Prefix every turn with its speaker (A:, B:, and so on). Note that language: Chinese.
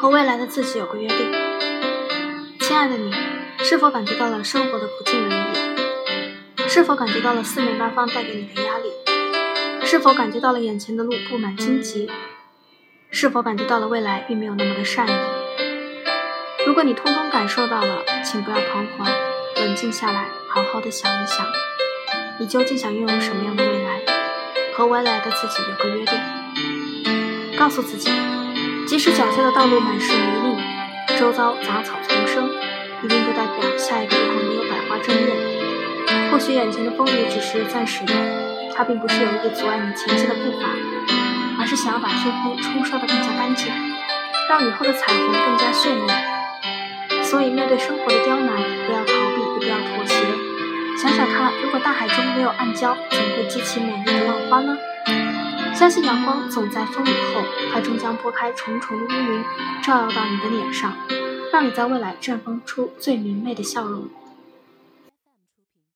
A: 和未来的自己有个约定。亲爱的你，是否感觉到了生活的不尽人意？是否感觉到了四面八方带给你的压力？是否感觉到了眼前的路布满荆棘？是否感觉到了未来并没有那么的善意？如果你通通感受到了，请不要彷徨，冷静下来，好好的想一想，你究竟想拥有什么样的未来？和未来的自己有个约定，告诉自己，即使脚下的道路满是泥泞，周遭杂草丛生，一定不代表下一个路口没有百花争艳。或许眼前的风雨只是暂时的，它并不是有意阻碍你前进的步伐，而是想要把天空冲刷得更加干净，让雨后的彩虹更加绚丽。所以，面对生活的刁难，不要逃避，也不要妥协。想想看，如果大海中没有暗礁，怎么会激起美丽的浪花呢？相信阳光总在风雨后，它终将拨开重重的乌云，照耀到你的脸上，让你在未来绽放出最明媚的笑容。